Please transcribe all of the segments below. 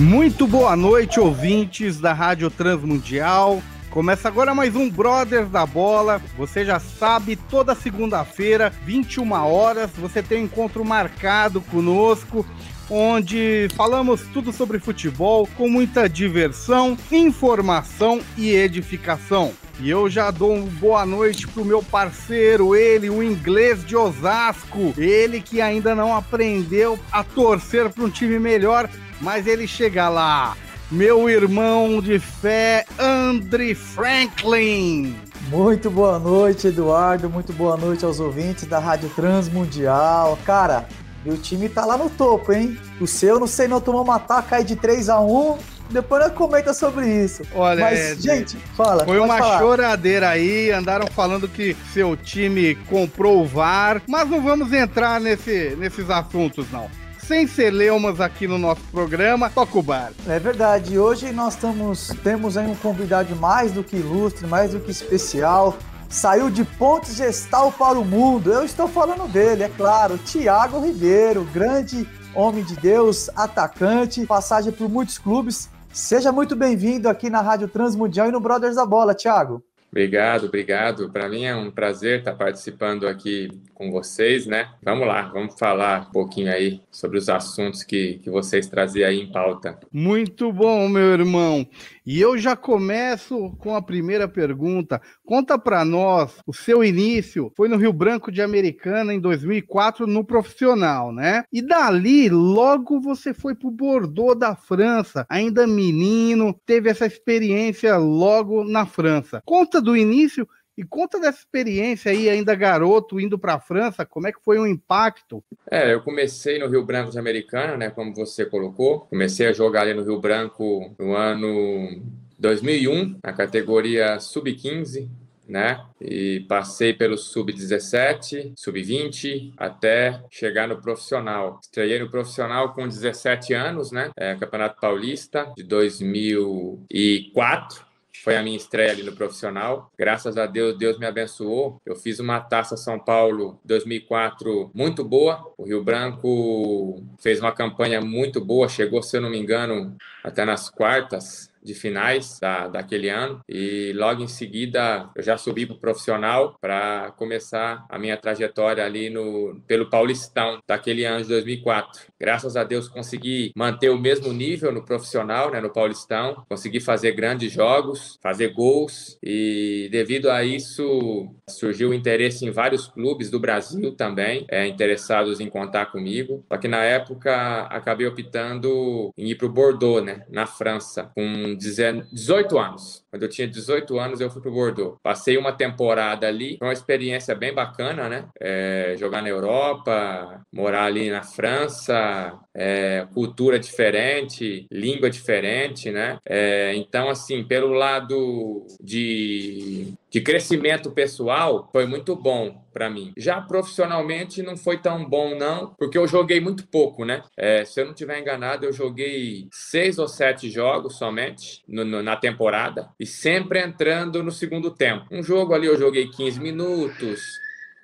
Muito boa noite, ouvintes da Rádio Transmundial. Começa agora mais um Brothers da Bola. Você já sabe, toda segunda-feira, 21 horas, você tem um encontro marcado conosco, onde falamos tudo sobre futebol com muita diversão, informação e edificação. E eu já dou uma boa noite pro meu parceiro, ele, o inglês de Osasco. Ele que ainda não aprendeu a torcer para um time melhor, mas ele chega lá. Meu irmão de fé, Andre Franklin. Muito boa noite, Eduardo. Muito boa noite aos ouvintes da Rádio Transmundial. Cara, meu time tá lá no topo, hein? O seu, não sei, não tomou uma ataca aí de 3 a 1 depois nós comenta sobre isso. Olha, Mas, é, gente, fala. Foi uma falar. choradeira aí, andaram falando que seu time comprou o VAR, mas não vamos entrar nesse, nesses assuntos, não. Sem celeumas aqui no nosso programa, toca o bar. É verdade. Hoje nós estamos, temos aí um convidado mais do que ilustre, mais do que especial. Saiu de Pontes Gestal para o mundo. Eu estou falando dele, é claro. Tiago Ribeiro, grande homem de Deus, atacante, passagem por muitos clubes. Seja muito bem-vindo aqui na Rádio Transmundial e no Brothers da Bola, Tiago. Obrigado, obrigado. Para mim é um prazer estar participando aqui com vocês, né? Vamos lá, vamos falar um pouquinho aí sobre os assuntos que, que vocês traziam aí em pauta. Muito bom, meu irmão. E eu já começo com a primeira pergunta. Conta pra nós, o seu início foi no Rio Branco de Americana em 2004 no profissional, né? E dali, logo você foi pro Bordeaux da França, ainda menino, teve essa experiência logo na França. Conta do início e conta dessa experiência aí, ainda garoto, indo para a França, como é que foi o impacto? É, eu comecei no Rio Branco de Americana, né, como você colocou. Comecei a jogar ali no Rio Branco no ano 2001, na categoria sub-15, né? E passei pelo sub-17, sub-20, até chegar no profissional. Estreiei no profissional com 17 anos, né? É, Campeonato Paulista de 2004 foi a minha estreia ali no profissional. Graças a Deus, Deus me abençoou. Eu fiz uma Taça São Paulo 2004 muito boa. O Rio Branco fez uma campanha muito boa, chegou, se eu não me engano, até nas quartas de finais da, daquele ano e logo em seguida eu já subi para o profissional para começar a minha trajetória ali no pelo Paulistão daquele ano de 2004. Graças a Deus consegui manter o mesmo nível no profissional, né, no Paulistão, consegui fazer grandes jogos, fazer gols e devido a isso surgiu interesse em vários clubes do Brasil também, é, interessados em contar comigo. Só que na época acabei optando em ir para o Bordeaux, né, na França, com 18 anos. Quando eu tinha 18 anos, eu fui para o Bordeaux. Passei uma temporada ali, foi uma experiência bem bacana, né? É, jogar na Europa, morar ali na França, é, cultura diferente, língua diferente, né? É, então, assim, pelo lado de, de crescimento pessoal, foi muito bom para mim. Já profissionalmente não foi tão bom não, porque eu joguei muito pouco, né? É, se eu não tiver enganado, eu joguei seis ou sete jogos somente no, no, na temporada e sempre entrando no segundo tempo. Um jogo ali eu joguei 15 minutos,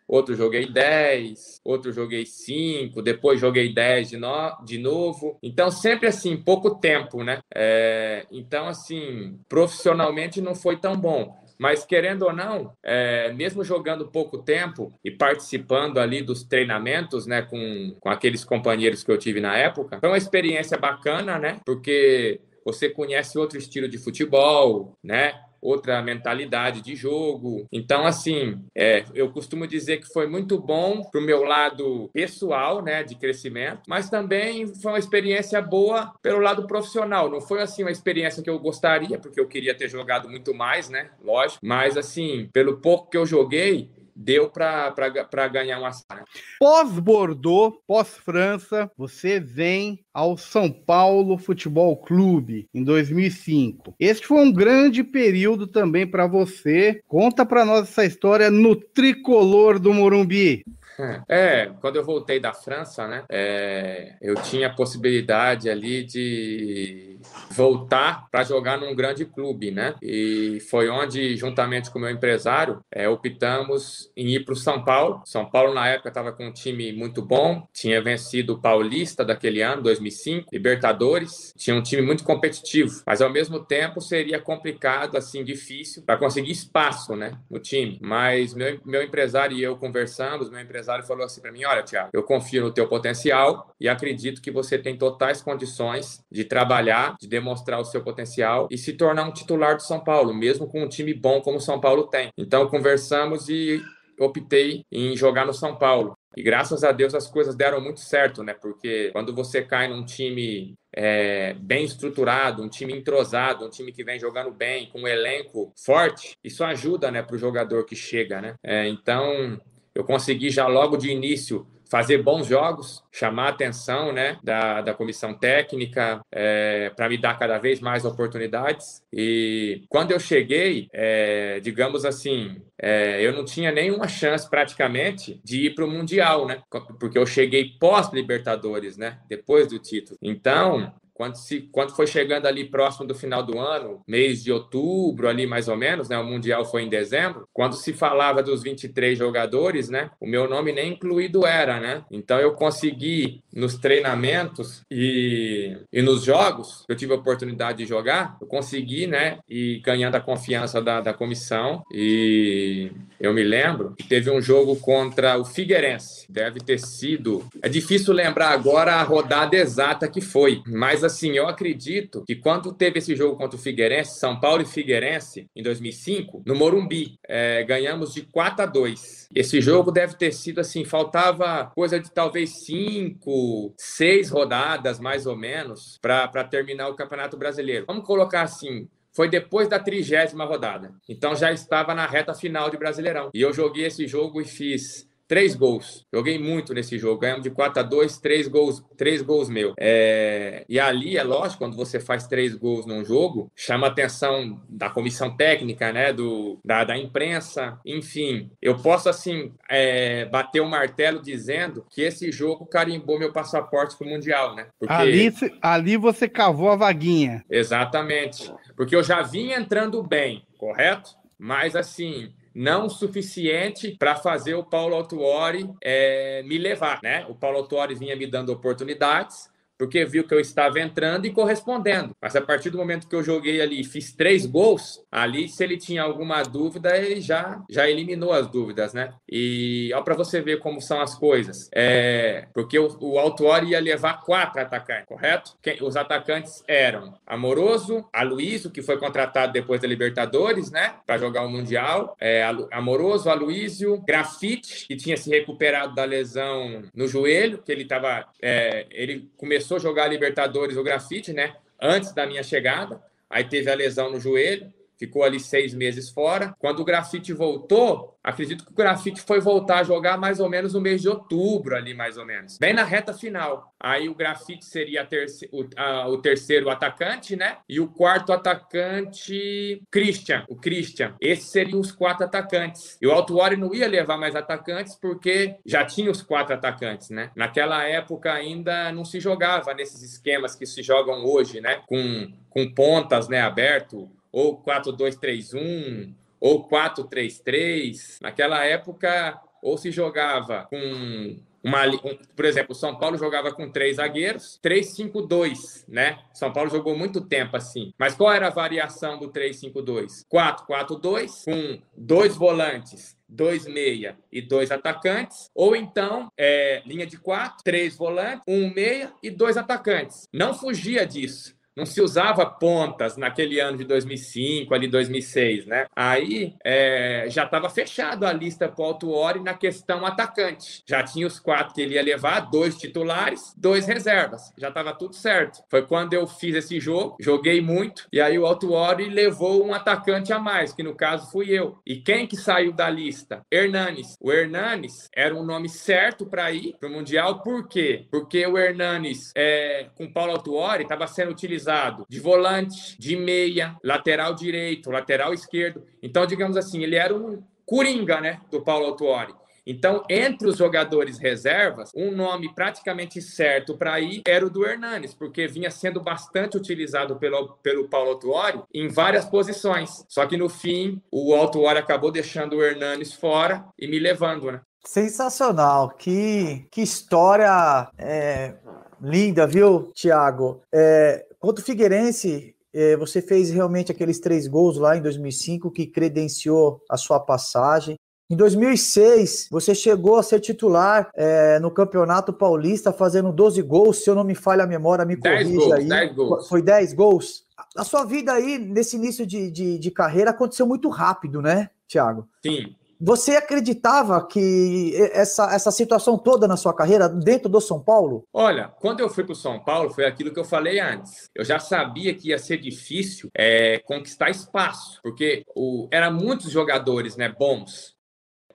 outro joguei 10, outro joguei 5, depois joguei 10 de, no, de novo. Então, sempre assim, pouco tempo, né? É, então, assim, profissionalmente não foi tão bom. Mas, querendo ou não, é, mesmo jogando pouco tempo e participando ali dos treinamentos, né, com, com aqueles companheiros que eu tive na época, foi uma experiência bacana, né? Porque você conhece outro estilo de futebol, né? Outra mentalidade de jogo. Então, assim, é, eu costumo dizer que foi muito bom para o meu lado pessoal, né, de crescimento, mas também foi uma experiência boa pelo lado profissional. Não foi assim uma experiência que eu gostaria, porque eu queria ter jogado muito mais, né, lógico. Mas assim, pelo pouco que eu joguei deu para ganhar uma né? Pós-Bordeaux, pós-França, você vem ao São Paulo Futebol Clube em 2005. Este foi um grande período também para você. Conta para nós essa história no tricolor do Morumbi. É, quando eu voltei da França, né, é, eu tinha a possibilidade ali de voltar para jogar num grande clube, né? E foi onde, juntamente com o meu empresário, é, optamos em ir para o São Paulo. São Paulo, na época, estava com um time muito bom, tinha vencido o Paulista daquele ano, 2005, Libertadores, tinha um time muito competitivo, mas ao mesmo tempo seria complicado, assim, difícil para conseguir espaço, né, no time. Mas meu, meu empresário e eu conversamos, meu empresário falou assim para mim: olha, Tiago, eu confio no teu potencial e acredito que você tem totais condições de trabalhar, de demonstrar o seu potencial e se tornar um titular do São Paulo, mesmo com um time bom como o São Paulo tem. Então conversamos e optei em jogar no São Paulo. E graças a Deus as coisas deram muito certo, né? Porque quando você cai num time é, bem estruturado, um time entrosado, um time que vem jogando bem, com um elenco forte, isso ajuda, né, para o jogador que chega, né? É, então eu consegui já logo de início fazer bons jogos, chamar a atenção né, da, da comissão técnica é, para me dar cada vez mais oportunidades. E quando eu cheguei, é, digamos assim, é, eu não tinha nenhuma chance praticamente de ir para o Mundial, né? Porque eu cheguei pós-Libertadores, né? Depois do título. Então, quando, se, quando foi chegando ali próximo do final do ano, mês de outubro, ali mais ou menos, né? O Mundial foi em dezembro. Quando se falava dos 23 jogadores, né? O meu nome nem incluído era, né? Então eu consegui nos treinamentos e, e nos jogos que eu tive a oportunidade de jogar, eu consegui, né? E ganhando a confiança da, da comissão. E eu me lembro que teve um jogo contra o Figueirense. Deve ter sido. É difícil lembrar agora a rodada exata que foi, mas assim, eu acredito que quando teve esse jogo contra o Figueirense, São Paulo e Figueirense, em 2005, no Morumbi, é, ganhamos de 4 a 2. Esse jogo deve ter sido assim, faltava coisa de talvez cinco, seis rodadas, mais ou menos, para terminar o Campeonato Brasileiro. Vamos colocar assim, foi depois da trigésima rodada. Então já estava na reta final de Brasileirão. E eu joguei esse jogo e fiz três gols. Joguei muito nesse jogo. Ganhamos de 4 a 2, três gols, três gols meu. É... E ali, é lógico, quando você faz três gols num jogo, chama a atenção da comissão técnica, né? Do, da, da imprensa, enfim. Eu posso, assim, é... bater o um martelo dizendo que esse jogo carimbou meu passaporte para o Mundial, né? Porque... Ali, ali você cavou a vaguinha. Exatamente. Porque eu já vinha entrando bem, correto? Mas, assim, não suficiente para fazer o Paulo Autuori é, me levar, né? O Paulo Autuori vinha me dando oportunidades, porque viu que eu estava entrando e correspondendo. Mas a partir do momento que eu joguei ali e fiz três gols, ali, se ele tinha alguma dúvida, ele já, já eliminou as dúvidas, né? E ó, para você ver como são as coisas. É, porque o, o Autuori ia levar quatro atacantes, correto? Quem, os atacantes eram Amoroso, Aloysio, que foi contratado depois da Libertadores, né? Para jogar o Mundial. É, Amoroso, Aloysio, Grafite, que tinha se recuperado da lesão no joelho, que ele estava. É, ele começou começou a jogar Libertadores o grafite, né? Antes da minha chegada. Aí teve a lesão no joelho, ficou ali seis meses fora. Quando o grafite voltou, acredito que o grafite foi voltar a jogar mais ou menos no mês de outubro, ali mais ou menos, bem na reta final. Aí o grafite seria terce o, a, o, terceiro atacante, né? E o quarto atacante, Christian. O Christian. Esses seriam os quatro atacantes. E o Altuori não ia levar mais atacantes porque já tinha os quatro atacantes, né? Naquela época ainda não se jogava nesses esquemas que se jogam hoje, né? Com, com pontas, né? Aberto ou 4-2-3-1, ou 4-3-3. Naquela época, ou se jogava com uma, um, por exemplo, o São Paulo jogava com três zagueiros, 3-5-2, né? São Paulo jogou muito tempo assim. Mas qual era a variação do 3-5-2? 4-4-2, com dois volantes, dois meia e dois atacantes, ou então é, linha de quatro, três volantes, um meia e dois atacantes. Não fugia disso. Não se usava pontas naquele ano de 2005, ali 2006, né? Aí é, já estava fechado a lista para o Altuori na questão atacante. Já tinha os quatro que ele ia levar, dois titulares, dois reservas. Já estava tudo certo. Foi quando eu fiz esse jogo, joguei muito, e aí o Altuori levou um atacante a mais, que no caso fui eu. E quem que saiu da lista? Hernanes. O Hernanes era um nome certo para ir para o Mundial, por quê? Porque o Hernanes, é, com Paulo Altuori, estava sendo utilizado utilizado de volante, de meia, lateral direito, lateral esquerdo. Então, digamos assim, ele era um coringa, né, do Paulo Autuori. Então, entre os jogadores reservas, um nome praticamente certo para ir era o do Hernanes, porque vinha sendo bastante utilizado pelo, pelo Paulo Autuori em várias posições. Só que no fim, o Autuori acabou deixando o Hernanes fora e me levando, né? Sensacional, que, que história é, linda, viu, Thiago? É, Contra o Figueirense, é, você fez realmente aqueles três gols lá em 2005 que credenciou a sua passagem. Em 2006, você chegou a ser titular é, no Campeonato Paulista, fazendo 12 gols. Se eu não me falha a memória, me corrija gols, aí. 10 gols. Foi 10 gols? A sua vida aí, nesse início de, de, de carreira, aconteceu muito rápido, né, Thiago? Sim. Você acreditava que essa, essa situação toda na sua carreira dentro do São Paulo? Olha, quando eu fui para o São Paulo, foi aquilo que eu falei antes. Eu já sabia que ia ser difícil é, conquistar espaço, porque o, eram muitos jogadores né, bons.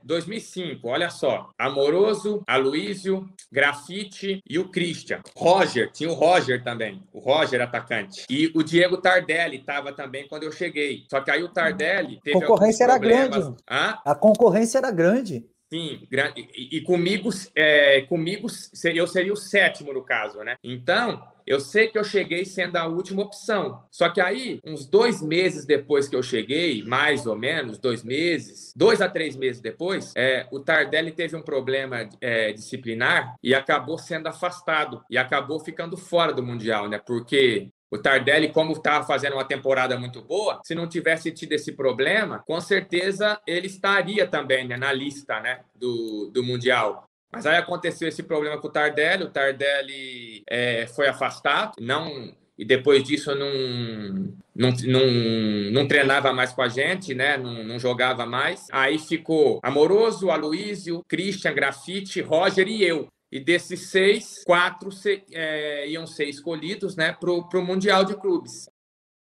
2005, olha só. Amoroso, Aloísio, Grafite e o Christian. Roger, tinha o Roger também. O Roger atacante. E o Diego Tardelli estava também quando eu cheguei. Só que aí o Tardelli teve. A concorrência era grande. Hã? A concorrência era grande. Sim, e, e comigo, é, comigo eu seria o sétimo no caso, né? Então, eu sei que eu cheguei sendo a última opção. Só que aí, uns dois meses depois que eu cheguei, mais ou menos, dois meses, dois a três meses depois, é, o Tardelli teve um problema é, disciplinar e acabou sendo afastado e acabou ficando fora do Mundial, né? Porque o Tardelli, como estava fazendo uma temporada muito boa, se não tivesse tido esse problema, com certeza ele estaria também né, na lista né, do, do Mundial. Mas aí aconteceu esse problema com o Tardelli, o Tardelli é, foi afastado, não e depois disso não, não, não, não treinava mais com a gente, né? Não, não jogava mais. Aí ficou Amoroso, Aloísio, Christian, Grafite, Roger e eu. E desses seis, quatro se, é, iam ser escolhidos né, para o Mundial de Clubes.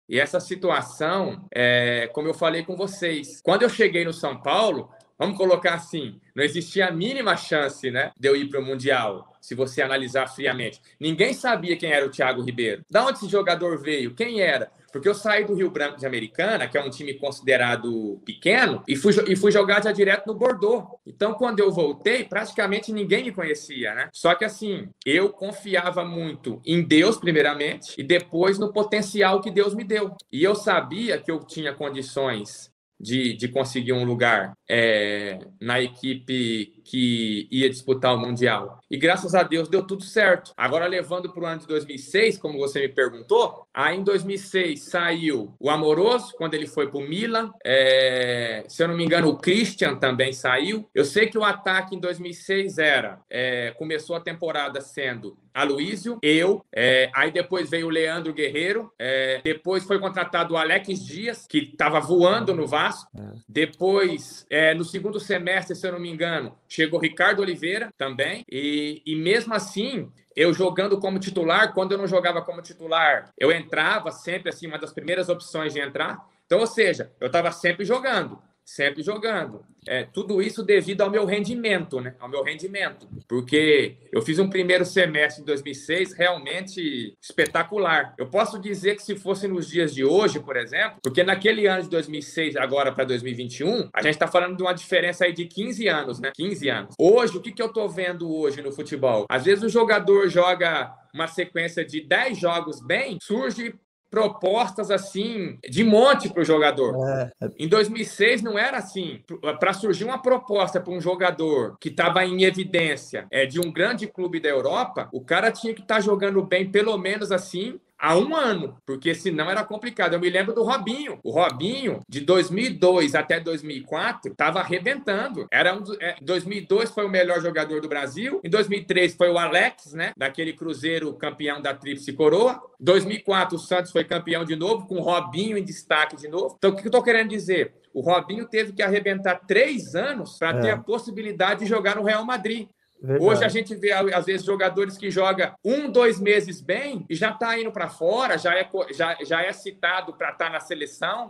E essa situação, é, como eu falei com vocês, quando eu cheguei no São Paulo, vamos colocar assim, não existia a mínima chance né, de eu ir para o Mundial, se você analisar friamente. Ninguém sabia quem era o Thiago Ribeiro. Da onde esse jogador veio? Quem era? Porque eu saí do Rio Branco de Americana, que é um time considerado pequeno, e fui, e fui jogar já direto no Bordeaux. Então, quando eu voltei, praticamente ninguém me conhecia, né? Só que assim, eu confiava muito em Deus, primeiramente, e depois no potencial que Deus me deu. E eu sabia que eu tinha condições de, de conseguir um lugar é, na equipe que ia disputar o Mundial. E graças a Deus deu tudo certo. Agora, levando para o ano de 2006, como você me perguntou, aí em 2006 saiu o Amoroso, quando ele foi para o Milan. É, se eu não me engano, o Christian também saiu. Eu sei que o ataque em 2006 era. É, começou a temporada sendo Aloísio, eu, é, aí depois veio o Leandro Guerreiro, é, depois foi contratado o Alex Dias, que estava voando no Vasco, é. depois, é, no segundo semestre, se eu não me engano, chegou Ricardo Oliveira também, e, e mesmo assim, eu jogando como titular, quando eu não jogava como titular, eu entrava sempre assim, uma das primeiras opções de entrar. Então, ou seja, eu estava sempre jogando sempre jogando. É, tudo isso devido ao meu rendimento, né? Ao meu rendimento. Porque eu fiz um primeiro semestre de 2006 realmente espetacular. Eu posso dizer que se fosse nos dias de hoje, por exemplo, porque naquele ano de 2006 agora para 2021, a gente está falando de uma diferença aí de 15 anos, né? 15 anos. Hoje, o que, que eu estou vendo hoje no futebol? Às vezes o jogador joga uma sequência de 10 jogos bem, surge propostas assim de monte para o jogador. É. Em 2006 não era assim. Para surgir uma proposta para um jogador que estava em evidência é de um grande clube da Europa, o cara tinha que estar tá jogando bem pelo menos assim há um ano, porque senão era complicado. Eu me lembro do Robinho. O Robinho, de 2002 até 2004, estava arrebentando. Era um, é, 2002 foi o melhor jogador do Brasil. Em 2003 foi o Alex, né? Daquele Cruzeiro campeão da Tríplice Coroa. 2004 o Santos foi campeão de novo, com o Robinho em destaque de novo. Então, o que eu estou querendo dizer? O Robinho teve que arrebentar três anos para é. ter a possibilidade de jogar no Real Madrid. Verdade. Hoje a gente vê, às vezes, jogadores que jogam um, dois meses bem e já está indo para fora, já é, já, já é citado para estar tá na seleção.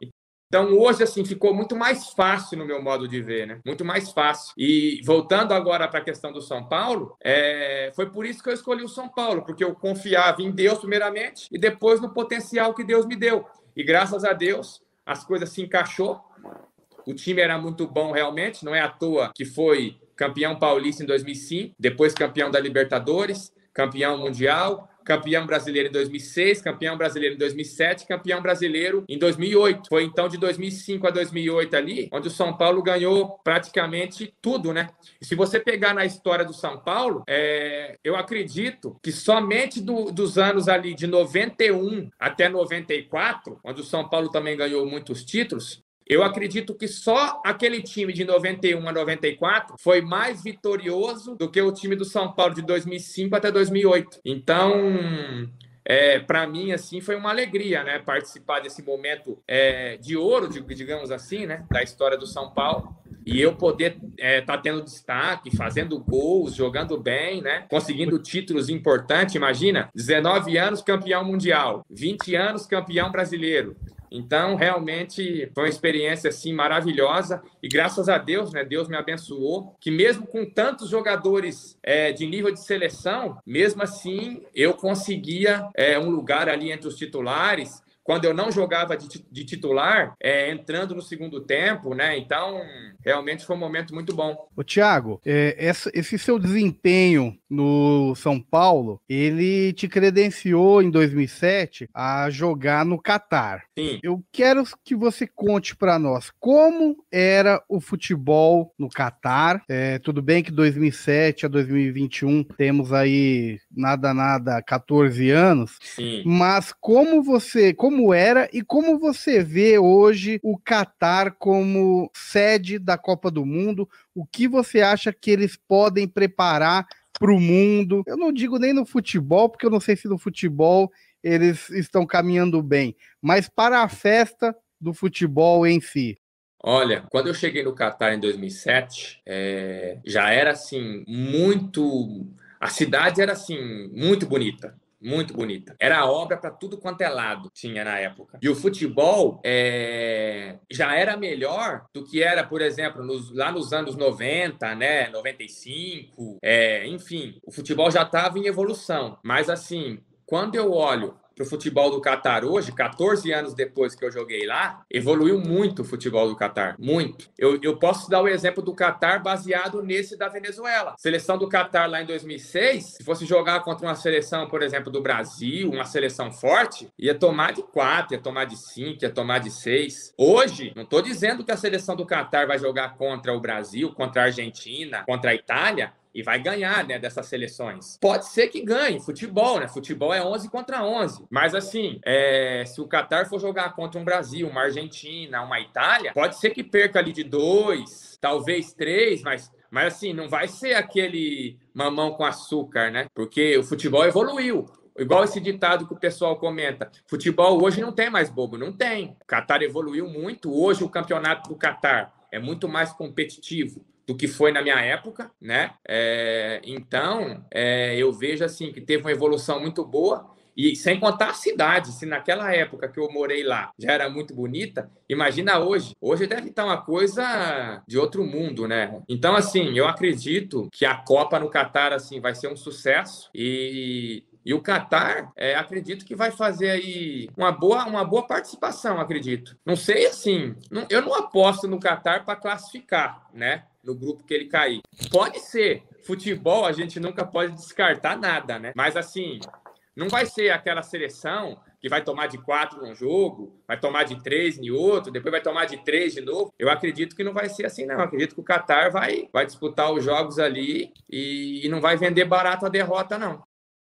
Então, hoje, assim, ficou muito mais fácil no meu modo de ver, né? Muito mais fácil. E voltando agora para a questão do São Paulo, é... foi por isso que eu escolhi o São Paulo, porque eu confiava em Deus, primeiramente, e depois no potencial que Deus me deu. E graças a Deus, as coisas se encaixou. O time era muito bom, realmente, não é à toa que foi campeão paulista em 2005, depois campeão da Libertadores, campeão mundial, campeão brasileiro em 2006, campeão brasileiro em 2007, campeão brasileiro em 2008. Foi então de 2005 a 2008 ali, onde o São Paulo ganhou praticamente tudo, né? E se você pegar na história do São Paulo, é, eu acredito que somente do, dos anos ali de 91 até 94, onde o São Paulo também ganhou muitos títulos, eu acredito que só aquele time de 91 a 94 foi mais vitorioso do que o time do São Paulo de 2005 até 2008. Então, é, para mim, assim, foi uma alegria, né? Participar desse momento é, de ouro, digamos assim, né? Da história do São Paulo. E eu poder estar é, tá tendo destaque, fazendo gols, jogando bem, né? Conseguindo títulos importantes. Imagina, 19 anos campeão mundial, 20 anos campeão brasileiro. Então, realmente foi uma experiência assim maravilhosa e graças a Deus, né? Deus me abençoou que mesmo com tantos jogadores é, de nível de seleção, mesmo assim eu conseguia é, um lugar ali entre os titulares quando eu não jogava de, titular, é, entrando no segundo tempo, né? Então, realmente foi um momento muito bom. O Thiago, é, essa, esse seu desempenho no São Paulo, ele te credenciou em 2007 a jogar no Catar. Sim. Eu quero que você conte para nós como era o futebol no Catar. É, tudo bem que 2007 a 2021 temos aí nada nada 14 anos, Sim. mas como você, como como era e como você vê hoje o Catar como sede da Copa do Mundo. O que você acha que eles podem preparar para o mundo? Eu não digo nem no futebol, porque eu não sei se no futebol eles estão caminhando bem, mas para a festa do futebol em si. Olha, quando eu cheguei no Catar em 2007, é, já era assim muito. A cidade era assim muito bonita muito bonita. Era obra para tudo quanto é lado, tinha na época. E o futebol é... já era melhor do que era, por exemplo, nos... lá nos anos 90, né? 95, é... enfim, o futebol já estava em evolução. Mas assim, quando eu olho para o futebol do Catar hoje, 14 anos depois que eu joguei lá, evoluiu muito o futebol do Catar. Muito. Eu, eu posso dar o exemplo do Catar baseado nesse da Venezuela. Seleção do Catar lá em 2006, se fosse jogar contra uma seleção, por exemplo, do Brasil, uma seleção forte, ia tomar de 4, ia tomar de 5, ia tomar de 6. Hoje, não estou dizendo que a seleção do Catar vai jogar contra o Brasil, contra a Argentina, contra a Itália, e vai ganhar, né, dessas seleções. Pode ser que ganhe, futebol, né? Futebol é 11 contra 11. Mas assim, é, se o Qatar for jogar contra um Brasil, uma Argentina, uma Itália, pode ser que perca ali de dois, talvez três, mas mas assim, não vai ser aquele mamão com açúcar, né? Porque o futebol evoluiu. Igual esse ditado que o pessoal comenta. Futebol hoje não tem mais bobo, não tem. O Qatar evoluiu muito. Hoje o campeonato do Qatar é muito mais competitivo do que foi na minha época, né? É, então, é, eu vejo assim que teve uma evolução muito boa. E sem contar a cidade, se naquela época que eu morei lá já era muito bonita, imagina hoje. Hoje deve estar uma coisa de outro mundo, né? Então, assim, eu acredito que a Copa no Catar assim vai ser um sucesso e e o Qatar, é, acredito que vai fazer aí uma boa, uma boa participação, acredito. Não sei assim, não, eu não aposto no Qatar para classificar, né? No grupo que ele cair. Pode ser. Futebol a gente nunca pode descartar nada, né? Mas assim, não vai ser aquela seleção que vai tomar de quatro num jogo, vai tomar de três em outro, depois vai tomar de três de novo. Eu acredito que não vai ser assim, não. Eu acredito que o Qatar vai, vai disputar os jogos ali e, e não vai vender barato a derrota, não.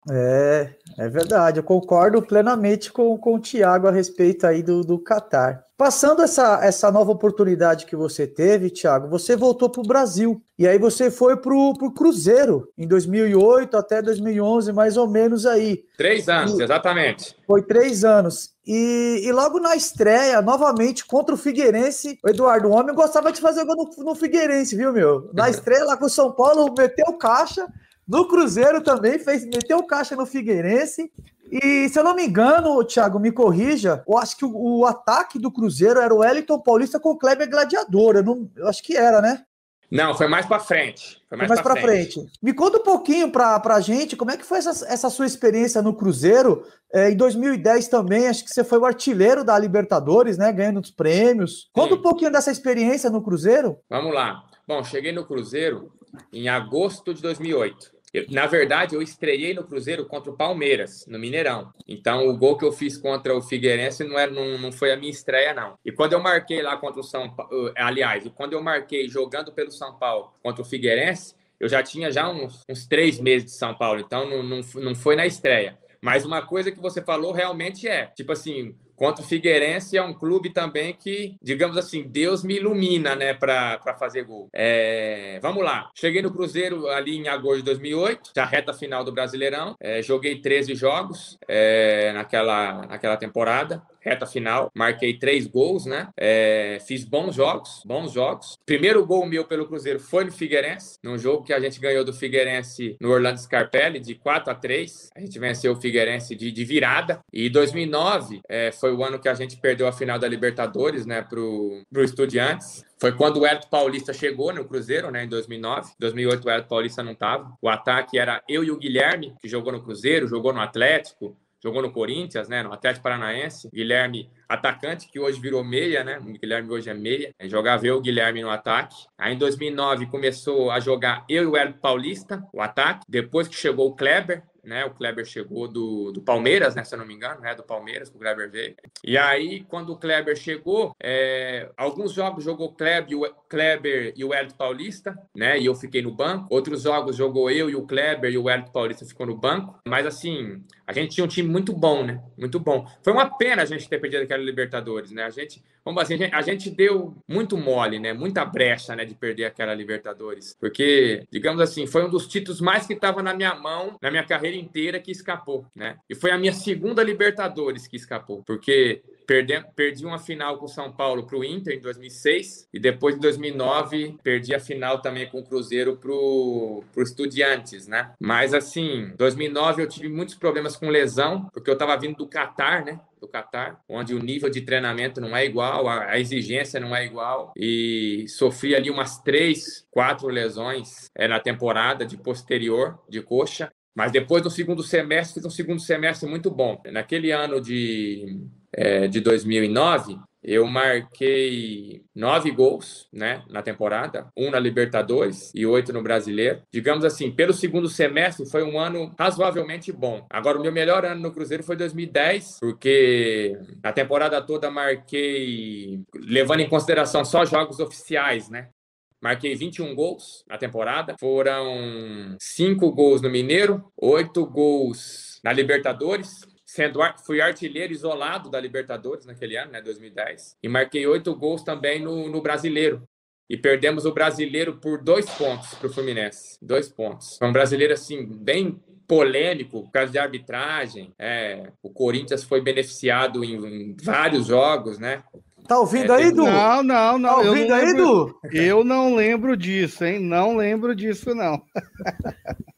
É, é verdade. Eu concordo plenamente com, com o Thiago a respeito aí do, do Qatar. Passando essa, essa nova oportunidade que você teve, Thiago, você voltou para o Brasil. E aí você foi para o Cruzeiro em 2008 até 2011, mais ou menos aí. Três anos, e, exatamente. Foi três anos. E, e, logo na estreia, novamente, contra o Figueirense, o Eduardo, o homem gostava de fazer gol no, no Figueirense, viu, meu? Na estreia lá com o São Paulo, meteu caixa. No Cruzeiro também fez, meteu caixa no Figueirense. E se eu não me engano, Thiago, me corrija, eu acho que o, o ataque do Cruzeiro era o Wellington Paulista com o Kleber Gladiador. Eu, não, eu acho que era, né? Não, foi mais para frente. Foi mais, mais para frente. frente. Me conta um pouquinho para a gente como é que foi essa, essa sua experiência no Cruzeiro. É, em 2010 também, acho que você foi o artilheiro da Libertadores, né? Ganhando os prêmios. Conta Sim. um pouquinho dessa experiência no Cruzeiro. Vamos lá. Bom, cheguei no Cruzeiro em agosto de 2008. Na verdade, eu estreiei no Cruzeiro contra o Palmeiras, no Mineirão. Então, o gol que eu fiz contra o Figueirense não, era, não, não foi a minha estreia, não. E quando eu marquei lá contra o São Paulo, aliás, quando eu marquei jogando pelo São Paulo contra o Figueirense, eu já tinha já uns, uns três meses de São Paulo, então não, não, não foi na estreia. Mas uma coisa que você falou realmente é, tipo assim, Contra o Figueirense é um clube também que, digamos assim, Deus me ilumina, né, para fazer gol. É, vamos lá. Cheguei no Cruzeiro ali em agosto de 2008, já reta final do Brasileirão. É, joguei 13 jogos é, naquela, naquela temporada reta final, marquei três gols, né? É, fiz bons jogos, bons jogos. Primeiro gol meu pelo Cruzeiro foi no Figueirense, num jogo que a gente ganhou do Figueirense no Orlando Scarpelli de 4 a 3. A gente venceu o Figueirense de, de virada. E 2009 é, foi o ano que a gente perdeu a final da Libertadores, né, pro, pro Estudiantes. Foi quando o Hélio Paulista chegou no Cruzeiro, né, em 2009. Em 2008 o Hélio Paulista não estava. O ataque era eu e o Guilherme, que jogou no Cruzeiro, jogou no Atlético, jogou no Corinthians, né, no Atlético Paranaense. Guilherme, atacante, que hoje virou meia, né? O Guilherme hoje é meia. Jogava eu Guilherme no ataque. Aí em 2009 começou a jogar eu e o Hélio Paulista, o ataque. Depois que chegou o Kleber, né? O Kleber chegou do, do Palmeiras, né? Se eu não me engano, né? Do Palmeiras, o Kleber veio. E aí, quando o Kleber chegou, é, alguns jogos jogou Kleber, o Kleber e o Hélio Paulista, né? E eu fiquei no banco. Outros jogos jogou eu e o Kleber e o Hélio Paulista ficou no banco. Mas assim, a gente tinha um time muito bom, né? Muito bom. Foi uma pena a gente ter perdido aquela Libertadores, né? A gente, vamos assim, a gente deu muito mole, né? Muita brecha, né? De perder aquela Libertadores. Porque, digamos assim, foi um dos títulos mais que estava na minha mão, na minha carreira inteira que escapou, né? E foi a minha segunda Libertadores que escapou, porque perdi, perdi uma final com o São Paulo para o Inter em 2006 e depois em 2009 perdi a final também com o Cruzeiro para o Estudiantes, né? Mas assim, 2009 eu tive muitos problemas com lesão, porque eu estava vindo do Catar, né? do Catar, onde o nível de treinamento não é igual, a, exigência não é igual, e sofri ali umas três, quatro lesões é, na temporada de posterior de coxa. Mas depois do segundo semestre, fiz um segundo semestre muito bom. Naquele ano de, é, de 2009, eu marquei nove gols né, na temporada, um na Libertadores e oito no Brasileiro. Digamos assim, pelo segundo semestre foi um ano razoavelmente bom. Agora, o meu melhor ano no Cruzeiro foi 2010, porque na temporada toda marquei, levando em consideração só jogos oficiais, né? Marquei 21 gols na temporada. Foram 5 gols no Mineiro, 8 gols na Libertadores. Sendo, fui artilheiro isolado da Libertadores naquele ano, né, 2010. E marquei 8 gols também no, no Brasileiro. E perdemos o Brasileiro por dois pontos para o Fluminense. Dois pontos. Foi um brasileiro, assim, bem polêmico por causa de arbitragem. É, o Corinthians foi beneficiado em, em vários jogos, né? Tá ouvindo é, aí, Du? Não, não, não. Tá ouvindo aí, Du? Eu não lembro disso, hein? Não lembro disso, não.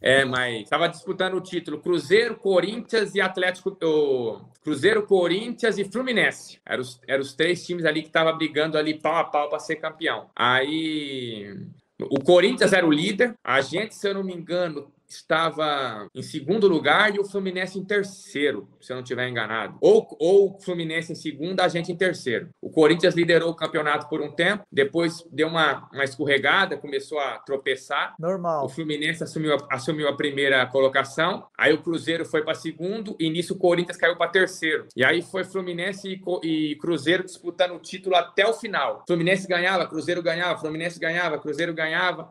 É, mas estava disputando o título Cruzeiro, Corinthians e Atlético. O Cruzeiro, Corinthians e Fluminense. Eram os, eram os três times ali que estavam brigando ali pau a pau para ser campeão. Aí. O Corinthians era o líder. A gente, se eu não me engano, estava em segundo lugar e o Fluminense em terceiro, se eu não estiver enganado. Ou, ou o Fluminense em segundo, a gente em terceiro. O Corinthians liderou o campeonato por um tempo, depois deu uma, uma escorregada, começou a tropeçar. Normal. O Fluminense assumiu a, assumiu a primeira colocação, aí o Cruzeiro foi para segundo e nisso o Corinthians caiu para terceiro. E aí foi Fluminense e, e Cruzeiro disputando o título até o final. Fluminense ganhava, Cruzeiro ganhava, Fluminense ganhava, Cruzeiro ganhava.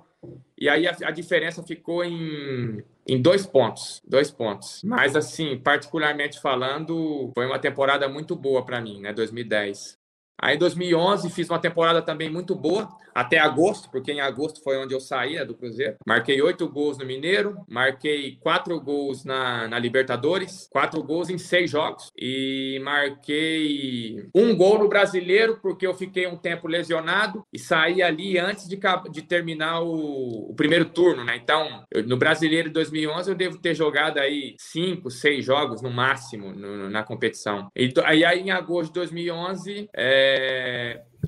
E aí a, a diferença ficou em em dois pontos, dois pontos. Mas assim, particularmente falando, foi uma temporada muito boa para mim, né, 2010. Aí em 2011 fiz uma temporada também muito boa, até agosto, porque em agosto foi onde eu saía do Cruzeiro. Marquei oito gols no Mineiro, marquei quatro gols na, na Libertadores, quatro gols em seis jogos e marquei um gol no Brasileiro, porque eu fiquei um tempo lesionado e saí ali antes de, de terminar o, o primeiro turno, né? Então, eu, no Brasileiro de 2011 eu devo ter jogado aí cinco, seis jogos no máximo no, na competição. E aí, aí em agosto de 2011, é,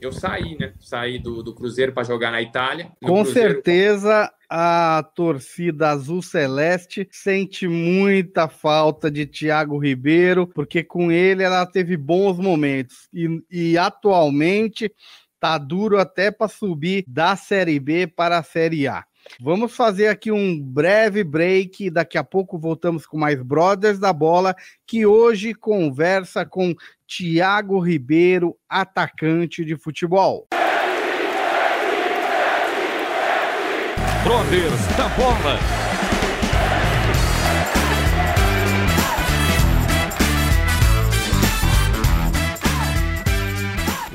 eu saí, né? Saí do, do Cruzeiro para jogar na Itália. Com Cruzeiro... certeza a torcida azul celeste sente muita falta de Thiago Ribeiro, porque com ele ela teve bons momentos e, e atualmente tá duro até para subir da Série B para a Série A. Vamos fazer aqui um breve break. Daqui a pouco voltamos com mais Brothers da Bola, que hoje conversa com Tiago Ribeiro, atacante de futebol. Brothers da Bola.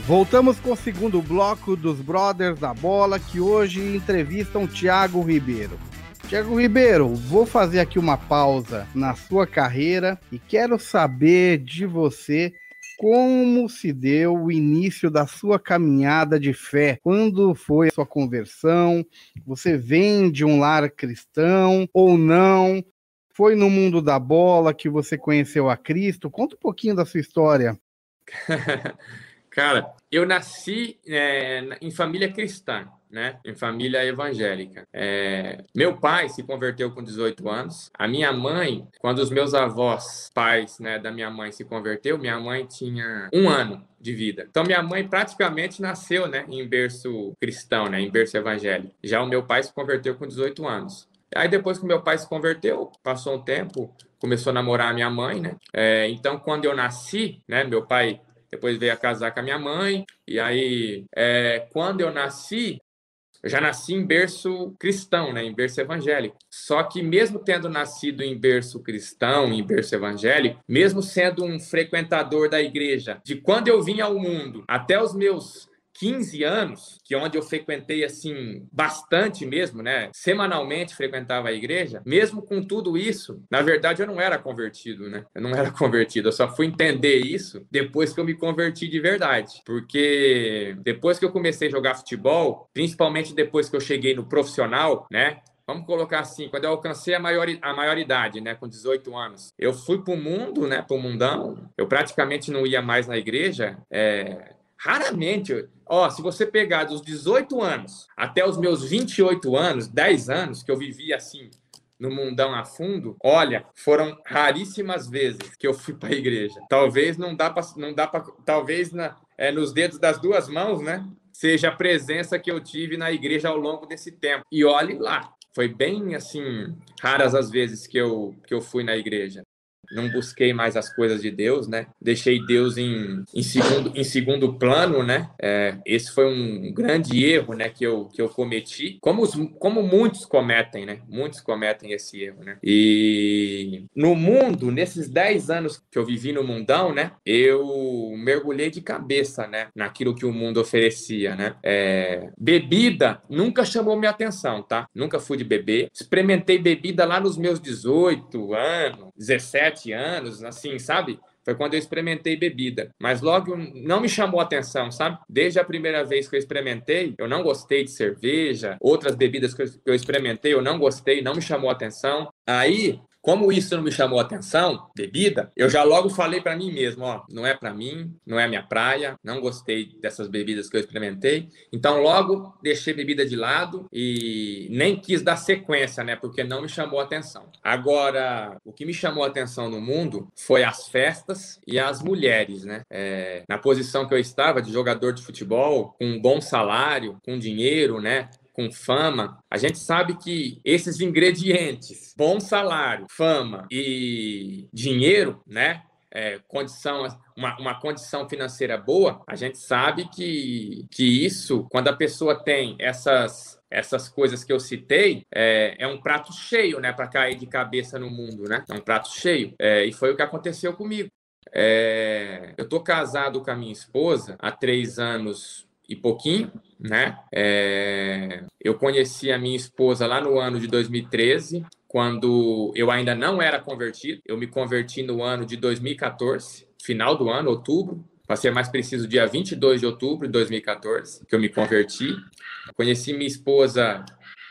Voltamos com o segundo bloco dos Brothers da Bola, que hoje entrevistam Tiago Ribeiro. Tiago Ribeiro, vou fazer aqui uma pausa na sua carreira e quero saber de você como se deu o início da sua caminhada de fé? Quando foi a sua conversão? Você vem de um lar cristão ou não? Foi no mundo da bola que você conheceu a Cristo? Conta um pouquinho da sua história. Cara, eu nasci é, em família cristã né, em família evangélica. É, meu pai se converteu com 18 anos. A minha mãe, quando os meus avós, pais né, da minha mãe se converteu, minha mãe tinha um ano de vida. Então minha mãe praticamente nasceu, né, em berço cristão, né, em berço evangélico. Já o meu pai se converteu com 18 anos. Aí depois que meu pai se converteu, passou um tempo, começou a namorar a minha mãe, né? É, então quando eu nasci, né, meu pai depois veio a casar com a minha mãe. E aí, é, quando eu nasci, eu já nasci em berço cristão, né, em berço evangélico. Só que mesmo tendo nascido em berço cristão, em berço evangélico, mesmo sendo um frequentador da igreja, de quando eu vim ao mundo até os meus 15 anos, que é onde eu frequentei assim bastante mesmo, né? Semanalmente frequentava a igreja. Mesmo com tudo isso, na verdade eu não era convertido, né? Eu não era convertido, eu só fui entender isso depois que eu me converti de verdade. Porque depois que eu comecei a jogar futebol, principalmente depois que eu cheguei no profissional, né? vamos colocar assim, quando eu alcancei a, maior, a maioridade, né, com 18 anos, eu fui para o mundo, né, para o mundão, eu praticamente não ia mais na igreja, é, raramente, Ó, se você pegar dos 18 anos até os meus 28 anos, 10 anos que eu vivi assim no mundão a fundo, olha, foram raríssimas vezes que eu fui para a igreja. Talvez não dá para não dá para talvez na, é, nos dedos das duas mãos, né? Seja a presença que eu tive na igreja ao longo desse tempo. E olhe lá, foi bem assim raras as vezes que eu que eu fui na igreja não busquei mais as coisas de Deus, né? Deixei Deus em, em, segundo, em segundo plano, né? É, esse foi um grande erro, né? Que eu, que eu cometi, como, os, como muitos cometem, né? Muitos cometem esse erro, né? E no mundo, nesses 10 anos que eu vivi no mundão, né? Eu mergulhei de cabeça, né? Naquilo que o mundo oferecia, né? É, bebida nunca chamou minha atenção, tá? Nunca fui de beber. Experimentei bebida lá nos meus 18 anos, 17 17 anos, assim, sabe? Foi quando eu experimentei bebida. Mas logo não me chamou a atenção, sabe? Desde a primeira vez que eu experimentei, eu não gostei de cerveja. Outras bebidas que eu experimentei, eu não gostei, não me chamou a atenção. Aí como isso não me chamou atenção, bebida, eu já logo falei para mim mesmo, ó, não é para mim, não é minha praia, não gostei dessas bebidas que eu experimentei. Então logo deixei bebida de lado e nem quis dar sequência, né, porque não me chamou atenção. Agora, o que me chamou atenção no mundo foi as festas e as mulheres, né? É, na posição que eu estava de jogador de futebol, com um bom salário, com dinheiro, né? Com fama, a gente sabe que esses ingredientes, bom salário, fama e dinheiro, né? É, condição, uma, uma condição financeira boa, a gente sabe que, que isso, quando a pessoa tem essas essas coisas que eu citei, é, é um prato cheio, né, para cair de cabeça no mundo, né? É um prato cheio. É, e foi o que aconteceu comigo. É, eu tô casado com a minha esposa há três anos e pouquinho, né? É, eu conheci a minha esposa lá no ano de 2013, quando eu ainda não era convertido. Eu me converti no ano de 2014, final do ano, outubro. Para ser mais preciso, dia 22 de outubro de 2014, que eu me converti. Conheci minha esposa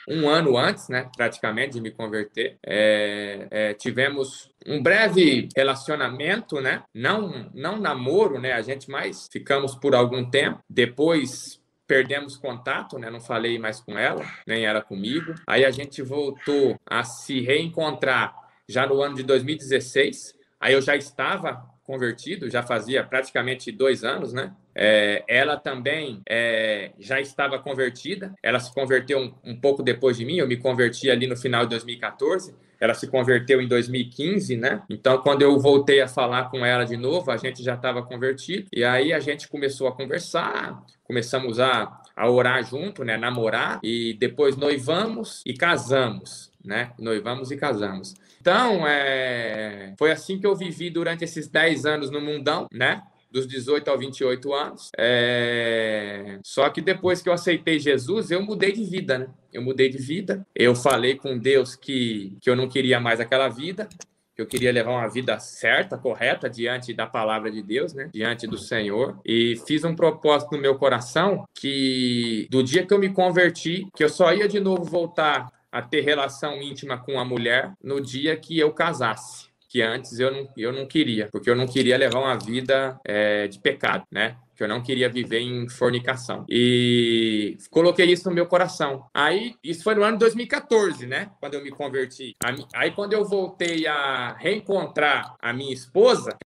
um ano antes, né, praticamente, de me converter. É, é, tivemos um breve relacionamento, né? Não, não namoro, né? A gente mais ficamos por algum tempo. Depois perdemos contato, né? Não falei mais com ela, nem era comigo. Aí a gente voltou a se reencontrar já no ano de 2016. Aí eu já estava convertido, já fazia praticamente dois anos, né? É, ela também é, já estava convertida, ela se converteu um, um, pouco depois de mim, eu me converti ali no final de 2014, ela se converteu em 2015, né? Então, quando eu voltei a falar com ela de novo, a gente já estava convertido, e aí a gente começou a conversar, começamos a, a orar junto, né? Namorar, e depois noivamos e casamos, né? Noivamos e casamos. Então, é... foi assim que eu vivi durante esses 10 anos no mundão, né? Dos 18 aos 28 anos. É... Só que depois que eu aceitei Jesus, eu mudei de vida, né? Eu mudei de vida. Eu falei com Deus que, que eu não queria mais aquela vida. Que eu queria levar uma vida certa, correta, diante da palavra de Deus, né? Diante do Senhor. E fiz um propósito no meu coração que do dia que eu me converti, que eu só ia de novo voltar a ter relação íntima com a mulher no dia que eu casasse que antes eu não, eu não queria, porque eu não queria levar uma vida é, de pecado, né? Que eu não queria viver em fornicação. E coloquei isso no meu coração. Aí, isso foi no ano de 2014, né? Quando eu me converti. Aí, quando eu voltei a reencontrar a minha esposa,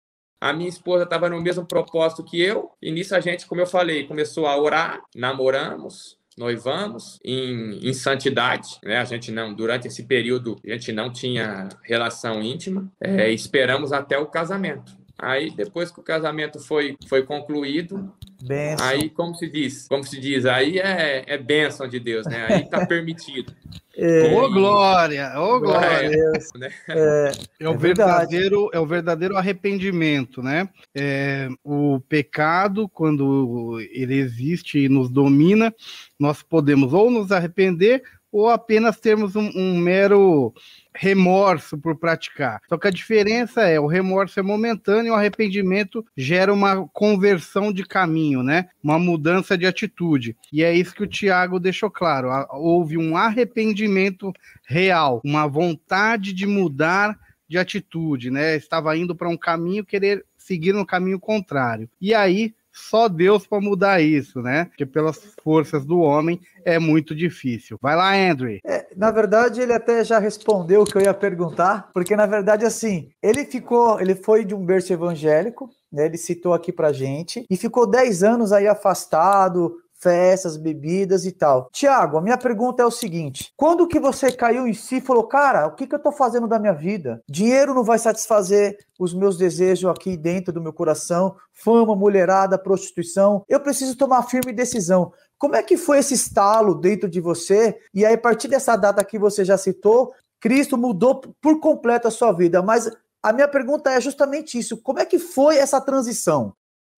a minha esposa estava no mesmo propósito que eu, e nisso a gente, como eu falei, começou a orar, namoramos, noivamos em, em santidade, né? A gente não, durante esse período, a gente não tinha relação íntima, é, esperamos até o casamento. Aí, depois que o casamento foi, foi concluído, benção. aí, como se diz? Como se diz? Aí é, é bênção de Deus, né? Aí tá permitido. É, ô glória, ô glória. Né? É, é, o é verdadeiro, é o verdadeiro arrependimento, né? É, o pecado, quando ele existe e nos domina, nós podemos ou nos arrepender ou apenas termos um, um mero remorso por praticar. Só que a diferença é o remorso é momentâneo, o arrependimento gera uma conversão de caminho, né? Uma mudança de atitude. E é isso que o Tiago deixou claro. Houve um arrependimento real, uma vontade de mudar de atitude, né? Estava indo para um caminho, querer seguir no caminho contrário. E aí só Deus para mudar isso, né? Porque pelas forças do homem é muito difícil. Vai lá, Andrew. É, na verdade, ele até já respondeu o que eu ia perguntar, porque na verdade, assim, ele ficou, ele foi de um berço evangélico, né? Ele citou aqui pra gente, e ficou 10 anos aí afastado, festas, bebidas e tal. Tiago, a minha pergunta é o seguinte: quando que você caiu em si e falou, cara, o que, que eu tô fazendo da minha vida? Dinheiro não vai satisfazer os meus desejos aqui dentro do meu coração, fama, mulherada, prostituição. Eu preciso tomar firme decisão. Como é que foi esse estalo dentro de você? E aí, a partir dessa data que você já citou, Cristo mudou por completo a sua vida. Mas a minha pergunta é justamente isso: como é que foi essa transição?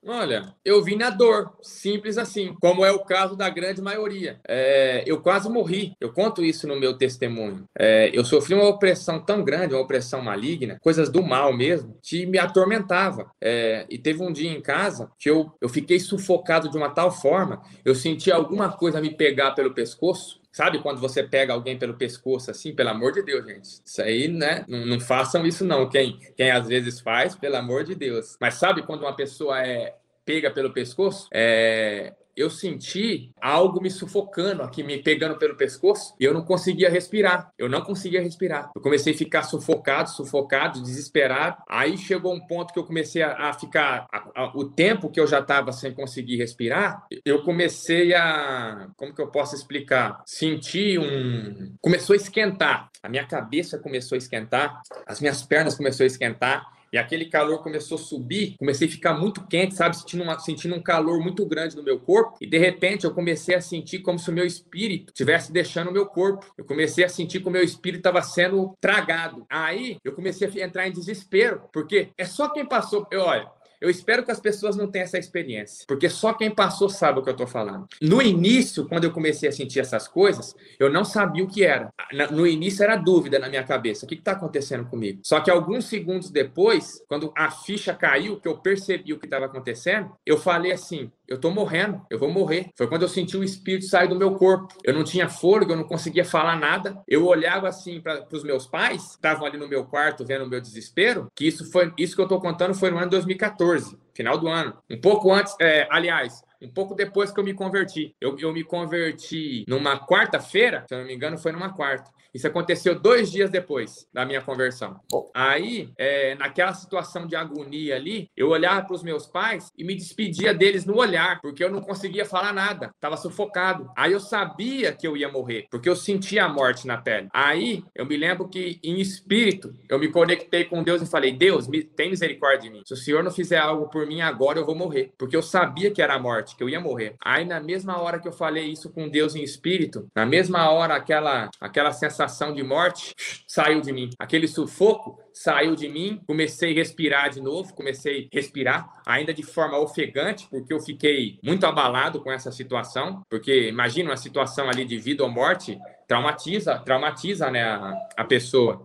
Olha, eu vim na dor, simples assim, como é o caso da grande maioria. É, eu quase morri, eu conto isso no meu testemunho. É, eu sofri uma opressão tão grande, uma opressão maligna, coisas do mal mesmo, que me atormentava. É, e teve um dia em casa que eu, eu fiquei sufocado de uma tal forma, eu senti alguma coisa me pegar pelo pescoço, Sabe quando você pega alguém pelo pescoço assim? Pelo amor de Deus, gente. Isso aí, né? Não, não, façam isso, não. Quem, quem às vezes faz, pelo amor de Deus. Mas sabe quando uma pessoa é pega pelo pescoço? É, eu senti algo me sufocando aqui, me pegando pelo pescoço, e eu não conseguia respirar. Eu não conseguia respirar. Eu comecei a ficar sufocado, sufocado, desesperado. Aí chegou um ponto que eu comecei a, a ficar. A, a, o tempo que eu já estava sem conseguir respirar, eu comecei a. Como que eu posso explicar? Senti um. Começou a esquentar. A minha cabeça começou a esquentar, as minhas pernas começaram a esquentar e aquele calor começou a subir, comecei a ficar muito quente, sabe? Sentindo, uma, sentindo um calor muito grande no meu corpo. E de repente eu comecei a sentir como se o meu espírito estivesse deixando o meu corpo. Eu comecei a sentir que o meu espírito estava sendo tragado. Aí eu comecei a entrar em desespero, porque é só quem passou. Eu, olha, eu espero que as pessoas não tenham essa experiência, porque só quem passou sabe o que eu estou falando. No início, quando eu comecei a sentir essas coisas, eu não sabia o que era. No início era dúvida na minha cabeça: o que está acontecendo comigo? Só que alguns segundos depois, quando a ficha caiu, que eu percebi o que estava acontecendo, eu falei assim: eu tô morrendo, eu vou morrer. Foi quando eu senti o espírito sair do meu corpo. Eu não tinha fôlego, eu não conseguia falar nada. Eu olhava assim para os meus pais, estavam ali no meu quarto vendo o meu desespero, que isso foi isso que eu tô contando foi no ano 2014, final do ano. Um pouco antes, é, aliás, um pouco depois que eu me converti. Eu, eu me converti numa quarta-feira, se eu não me engano, foi numa quarta. Isso aconteceu dois dias depois da minha conversão. Aí, é, naquela situação de agonia ali, eu olhava para os meus pais e me despedia deles no olhar, porque eu não conseguia falar nada, estava sufocado. Aí eu sabia que eu ia morrer, porque eu sentia a morte na pele. Aí eu me lembro que, em espírito, eu me conectei com Deus e falei: Deus, me, tem misericórdia de mim. Se o Senhor não fizer algo por mim agora, eu vou morrer, porque eu sabia que era a morte, que eu ia morrer. Aí, na mesma hora que eu falei isso com Deus em espírito, na mesma hora, aquela, aquela sensação sensação de morte saiu de mim. Aquele sufoco saiu de mim, comecei a respirar de novo, comecei a respirar, ainda de forma ofegante, porque eu fiquei muito abalado com essa situação, porque imagina uma situação ali de vida ou morte, traumatiza, traumatiza né, a, a pessoa.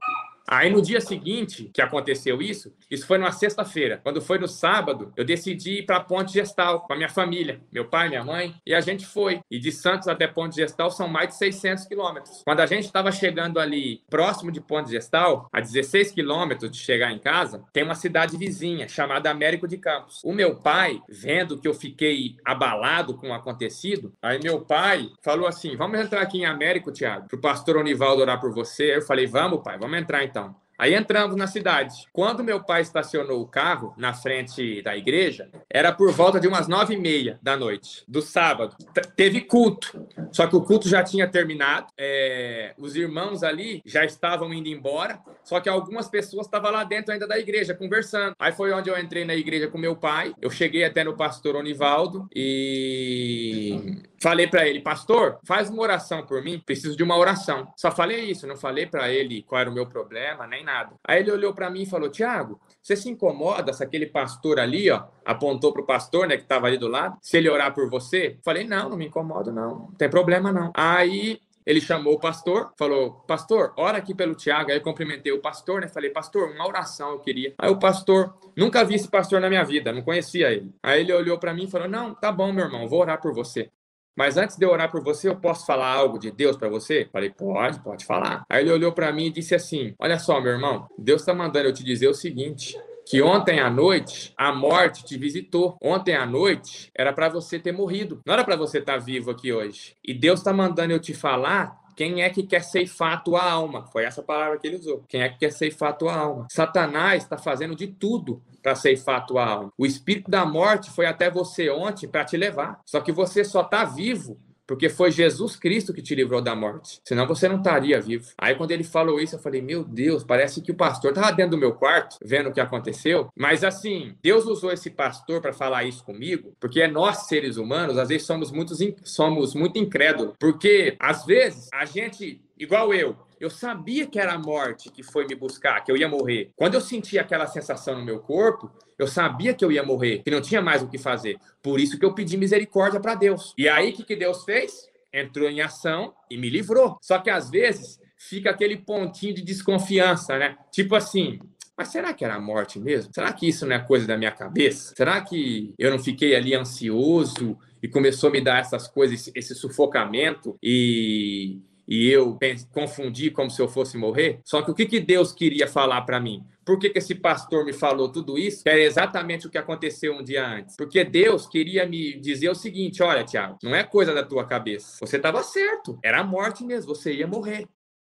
Aí no dia seguinte que aconteceu isso, isso foi numa sexta-feira. Quando foi no sábado, eu decidi ir para Ponte Gestal com a minha família, meu pai, minha mãe, e a gente foi. E de Santos até Ponte Gestal são mais de 600 quilômetros. Quando a gente estava chegando ali próximo de Ponte Gestal, a 16 quilômetros de chegar em casa, tem uma cidade vizinha chamada Américo de Campos. O meu pai, vendo que eu fiquei abalado com o acontecido, aí meu pai falou assim: "Vamos entrar aqui em Américo, Tiago, para o pastor Onivaldo orar por você". Eu falei: "Vamos, pai, vamos entrar então". Aí entramos na cidade. Quando meu pai estacionou o carro na frente da igreja, era por volta de umas nove e meia da noite, do sábado. T teve culto, só que o culto já tinha terminado. É... os irmãos ali já estavam indo embora, só que algumas pessoas estavam lá dentro ainda da igreja conversando. Aí foi onde eu entrei na igreja com meu pai. Eu cheguei até no pastor Onivaldo e falei para ele, pastor, faz uma oração por mim. Preciso de uma oração. Só falei isso, não falei para ele qual era o meu problema, nem nada. Aí ele olhou para mim e falou: Tiago, você se incomoda se aquele pastor ali, ó, apontou pro pastor, né, que estava ali do lado, se ele orar por você? Falei: não, não me incomodo, não. Não tem problema, não. Aí ele chamou o pastor, falou: Pastor, ora aqui pelo Tiago. Aí eu cumprimentei o pastor, né? Falei: Pastor, uma oração eu queria. Aí o pastor, nunca vi esse pastor na minha vida, não conhecia ele. Aí ele olhou para mim e falou: Não, tá bom, meu irmão, vou orar por você. Mas antes de eu orar por você, eu posso falar algo de Deus para você? Falei, pode, pode falar. Aí ele olhou para mim e disse assim: Olha só, meu irmão, Deus está mandando eu te dizer o seguinte: que ontem à noite a morte te visitou. Ontem à noite era para você ter morrido, não era para você estar tá vivo aqui hoje. E Deus está mandando eu te falar quem é que quer ceifar a tua alma? Foi essa palavra que ele usou. Quem é que quer ceifar a tua alma? Satanás está fazendo de tudo para ceifar tua alma. O espírito da morte foi até você ontem para te levar. Só que você só está vivo porque foi Jesus Cristo que te livrou da morte. Senão você não estaria vivo. Aí quando ele falou isso, eu falei: Meu Deus, parece que o pastor estava dentro do meu quarto, vendo o que aconteceu. Mas assim, Deus usou esse pastor para falar isso comigo, porque nós, seres humanos, às vezes somos muito, somos muito incrédulos. Porque às vezes a gente, igual eu, eu sabia que era a morte que foi me buscar, que eu ia morrer. Quando eu senti aquela sensação no meu corpo, eu sabia que eu ia morrer, que não tinha mais o que fazer. Por isso que eu pedi misericórdia para Deus. E aí, o que, que Deus fez? Entrou em ação e me livrou. Só que às vezes fica aquele pontinho de desconfiança, né? Tipo assim, mas será que era a morte mesmo? Será que isso não é coisa da minha cabeça? Será que eu não fiquei ali ansioso e começou a me dar essas coisas, esse sufocamento e e eu confundi como se eu fosse morrer. Só que o que, que Deus queria falar para mim? Por que, que esse pastor me falou tudo isso? Era exatamente o que aconteceu um dia antes. Porque Deus queria me dizer o seguinte: olha, Tiago, não é coisa da tua cabeça. Você estava certo. Era a morte mesmo. Você ia morrer.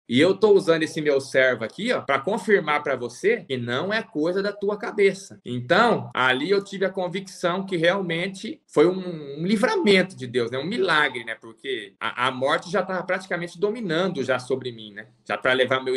E eu estou usando esse meu servo aqui, ó, para confirmar para você que não é coisa da tua cabeça. Então, ali eu tive a convicção que realmente foi um, um livramento de Deus, né? Um milagre, né? Porque a, a morte já estava praticamente dominando já sobre mim, né? Já para levar meu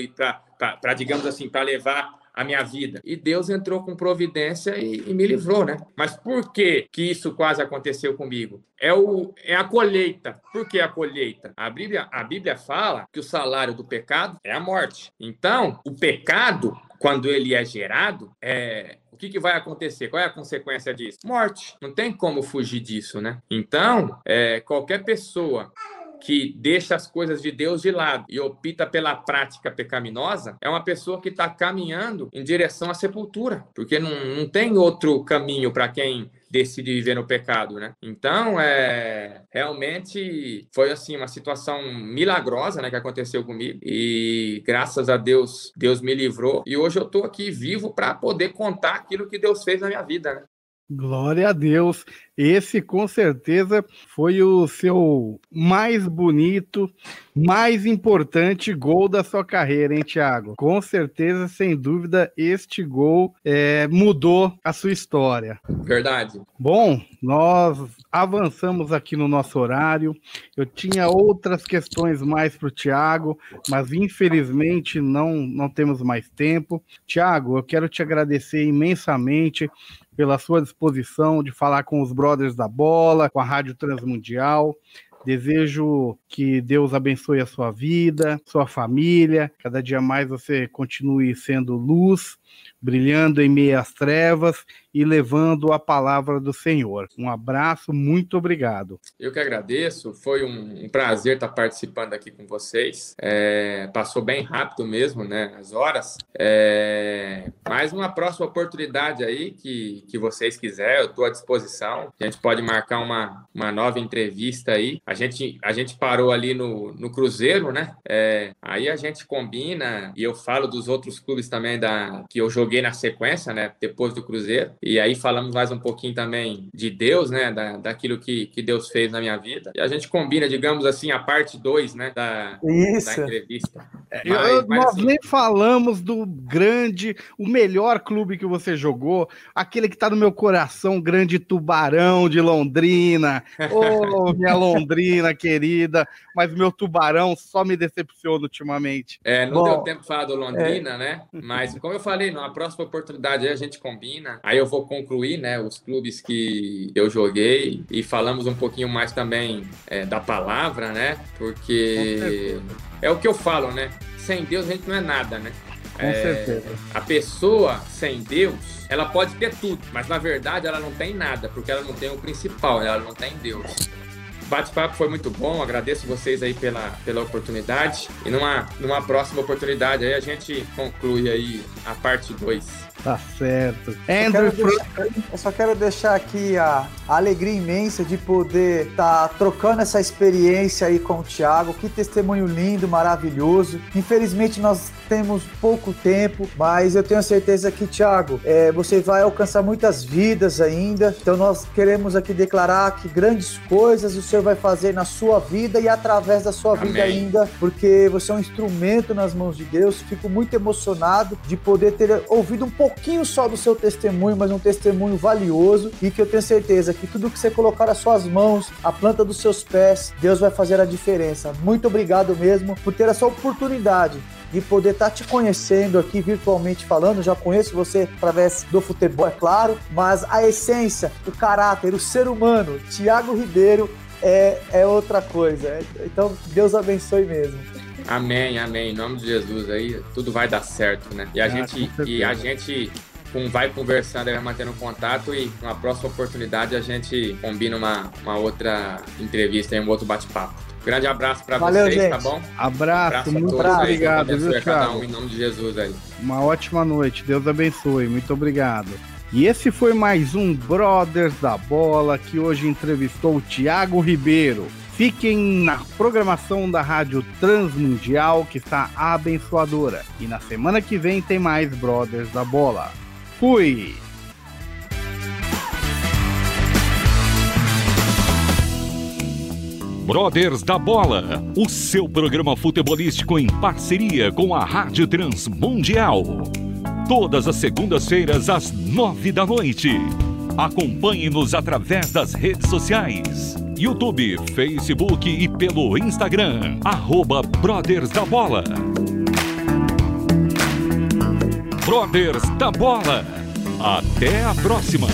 para digamos assim, para levar a minha vida. E Deus entrou com providência e, e me livrou, né? Mas por que que isso quase aconteceu comigo? É, o, é a colheita. Por que a colheita? A Bíblia, a Bíblia fala que o salário do pecado é a morte. Então, o pecado, quando ele é gerado, é, o que, que, vai acontecer? Qual é a consequência disso? Morte. Não tem como fugir disso, né? Então, é, qualquer pessoa que deixa as coisas de Deus de lado e opta pela prática pecaminosa, é uma pessoa que está caminhando em direção à sepultura, porque não, não tem outro caminho para quem decide viver no pecado, né? Então, é realmente foi assim uma situação milagrosa, né, que aconteceu comigo e graças a Deus, Deus me livrou e hoje eu estou aqui vivo para poder contar aquilo que Deus fez na minha vida, né? Glória a Deus. Esse com certeza foi o seu mais bonito, mais importante gol da sua carreira, hein, Thiago? Com certeza, sem dúvida, este gol é, mudou a sua história. Verdade. Bom, nós avançamos aqui no nosso horário. Eu tinha outras questões mais para o Thiago, mas infelizmente não, não temos mais tempo. Thiago, eu quero te agradecer imensamente pela sua disposição de falar com os brothers da bola, com a Rádio Transmundial. Desejo que Deus abençoe a sua vida, sua família. Cada dia mais você continue sendo luz, brilhando em meio às trevas e levando a palavra do Senhor. Um abraço, muito obrigado. Eu que agradeço, foi um, prazer estar participando aqui com vocês. É, passou bem rápido mesmo, né? As horas. É, mais uma próxima oportunidade aí que, que vocês quiserem, eu estou à disposição. A gente pode marcar uma, uma nova entrevista aí. A gente, a gente parou ali no, no Cruzeiro, né? É, aí a gente combina e eu falo dos outros clubes também da, que eu joguei na sequência, né? Depois do Cruzeiro. E aí falamos mais um pouquinho também de Deus, né? Da, daquilo que, que Deus fez na minha vida. E a gente combina, digamos assim, a parte 2, né? Da, Isso. da entrevista. É, mas, eu, mas, nós assim, nem falamos do grande, o melhor clube que você jogou, aquele que tá no meu coração, grande Tubarão de Londrina. Ô, oh, minha Londrina querida, mas meu Tubarão só me decepciona ultimamente. É, não Bom, deu tempo de falar do Londrina, é. né? Mas como eu falei, na próxima oportunidade aí a gente combina. Aí eu vou vou concluir, né, os clubes que eu joguei e falamos um pouquinho mais também é, da palavra, né? Porque é o que eu falo, né? Sem Deus a gente não é nada, né? Com é, certeza. A pessoa sem Deus, ela pode ter tudo, mas na verdade ela não tem nada, porque ela não tem o principal, ela não tem Deus bate-papo foi muito bom, agradeço vocês aí pela, pela oportunidade. E numa, numa próxima oportunidade aí a gente conclui aí a parte 2. Tá certo. Andrew, eu, deixar, eu só quero deixar aqui a, a alegria imensa de poder estar tá trocando essa experiência aí com o Thiago. Que testemunho lindo, maravilhoso. Infelizmente nós temos pouco tempo, mas eu tenho certeza que, Thiago, é, você vai alcançar muitas vidas ainda. Então nós queremos aqui declarar que grandes coisas o Senhor vai fazer na sua vida e através da sua Amém. vida ainda, porque você é um instrumento nas mãos de Deus. Fico muito emocionado de poder ter ouvido um pouco pouquinho só do seu testemunho, mas um testemunho valioso e que eu tenho certeza que tudo que você colocar nas suas mãos, a planta dos seus pés, Deus vai fazer a diferença. Muito obrigado mesmo por ter essa oportunidade de poder estar tá te conhecendo aqui virtualmente falando. Já conheço você através do futebol, é claro, mas a essência, o caráter, o ser humano, Tiago Ribeiro, é, é outra coisa. Então, Deus abençoe mesmo. Amém, amém. Em nome de Jesus aí, tudo vai dar certo, né? E a ah, gente, e a gente com, vai conversando, vai mantendo contato e na próxima oportunidade a gente combina uma, uma outra entrevista e um outro bate-papo. Grande abraço para vocês, gente. tá bom? Abraço, abraço muito obrigado, viu, cada um em nome de Jesus aí. Uma ótima noite, Deus abençoe, muito obrigado. E esse foi mais um Brothers da Bola que hoje entrevistou o Thiago Ribeiro. Fiquem na programação da Rádio Transmundial, que está abençoadora. E na semana que vem tem mais Brothers da Bola. Fui! Brothers da Bola, o seu programa futebolístico em parceria com a Rádio Transmundial. Todas as segundas-feiras às nove da noite. Acompanhe-nos através das redes sociais YouTube, Facebook e pelo Instagram. Arroba Brothers da Bola. Brothers da Bola. Até a próxima!